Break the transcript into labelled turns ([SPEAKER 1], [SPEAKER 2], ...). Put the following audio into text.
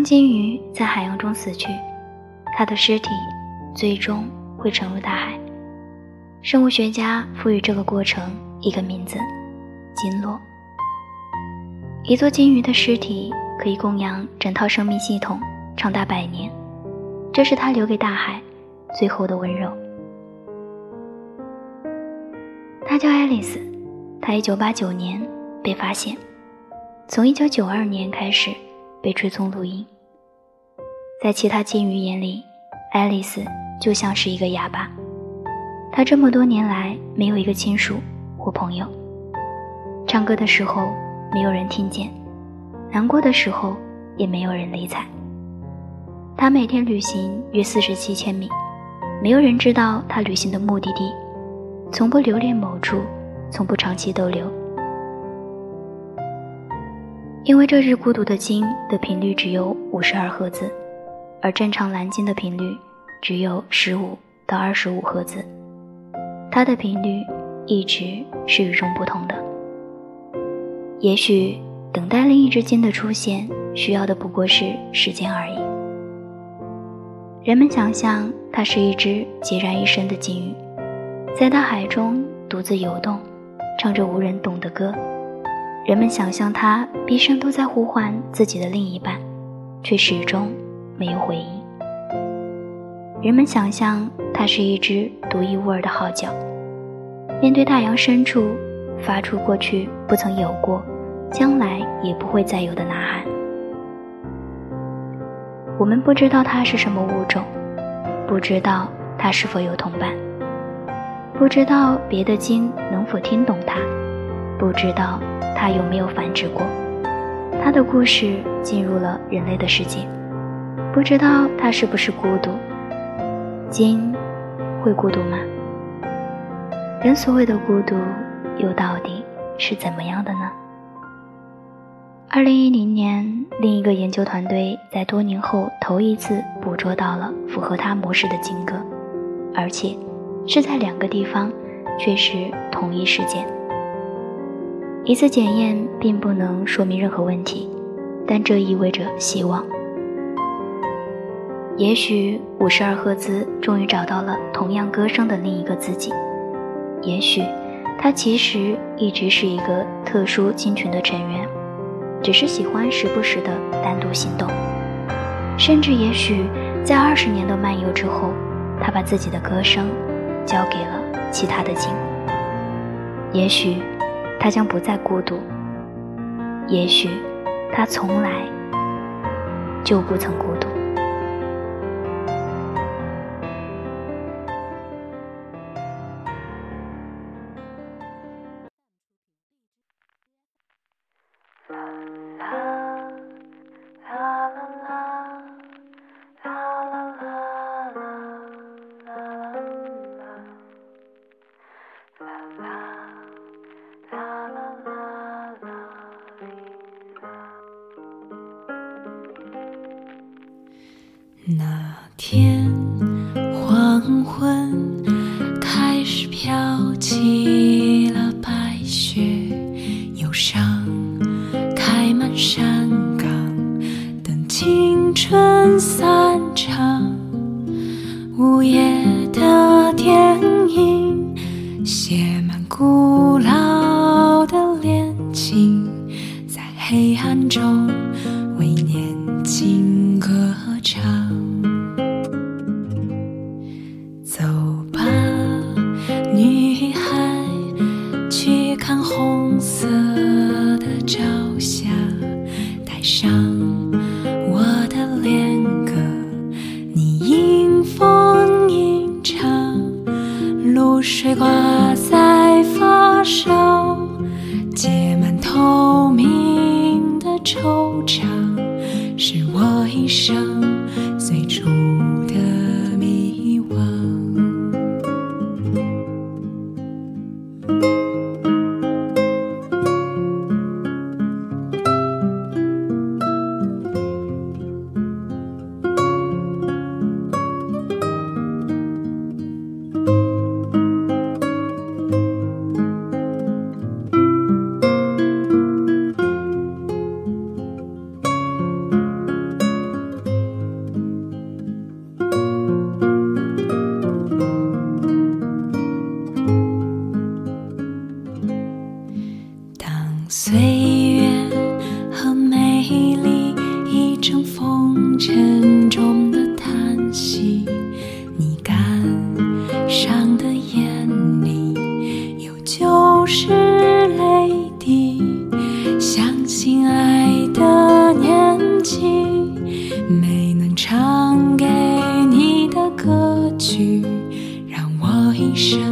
[SPEAKER 1] 当鲸鱼在海洋中死去，它的尸体最终会沉入大海。生物学家赋予这个过程一个名字——鲸落。一座鲸鱼的尸体可以供养整套生命系统长达百年，这是它留给大海最后的温柔。她叫爱丽丝，她一九八九年被发现，从一九九二年开始被追踪录音。在其他鲸鱼眼里，爱丽丝就像是一个哑巴，她这么多年来没有一个亲属或朋友，唱歌的时候。没有人听见，难过的时候也没有人理睬。他每天旅行约四十七千米，没有人知道他旅行的目的地，从不留恋某处，从不长期逗留。因为这只孤独的鲸的频率只有五十二赫兹，而正常蓝鲸的频率只有十五到二十五赫兹，它的频率一直是与众不同的。也许等待另一只鲸的出现，需要的不过是时间而已。人们想象它是一只孑然一身的鲸鱼，在大海中独自游动，唱着无人懂的歌。人们想象它毕生都在呼唤自己的另一半，却始终没有回应。人们想象它是一只独一无二的号角，面对大洋深处。发出过去不曾有过，将来也不会再有的呐喊。我们不知道它是什么物种，不知道它是否有同伴，不知道别的鲸能否听懂它，不知道它有没有繁殖过。它的故事进入了人类的世界，不知道它是不是孤独。鲸会孤独吗？人所谓的孤独。又到底是怎么样的呢？二零一零年，另一个研究团队在多年后头一次捕捉到了符合它模式的鲸歌，而且是在两个地方，却是同一时间。一次检验并不能说明任何问题，但这意味着希望。也许五十二赫兹终于找到了同样歌声的另一个自己，也许。他其实一直是一个特殊鲸群的成员，只是喜欢时不时的单独行动。甚至也许在二十年的漫游之后，他把自己的歌声交给了其他的鲸。也许他将不再孤独，也许他从来就不曾孤独。
[SPEAKER 2] 那天黄昏，开始飘起了白雪，忧伤开满山岗，等青春散场。午夜的电影，写满古老的恋情，在黑暗中水挂在发梢结满透明的惆怅是我一生去，让我一生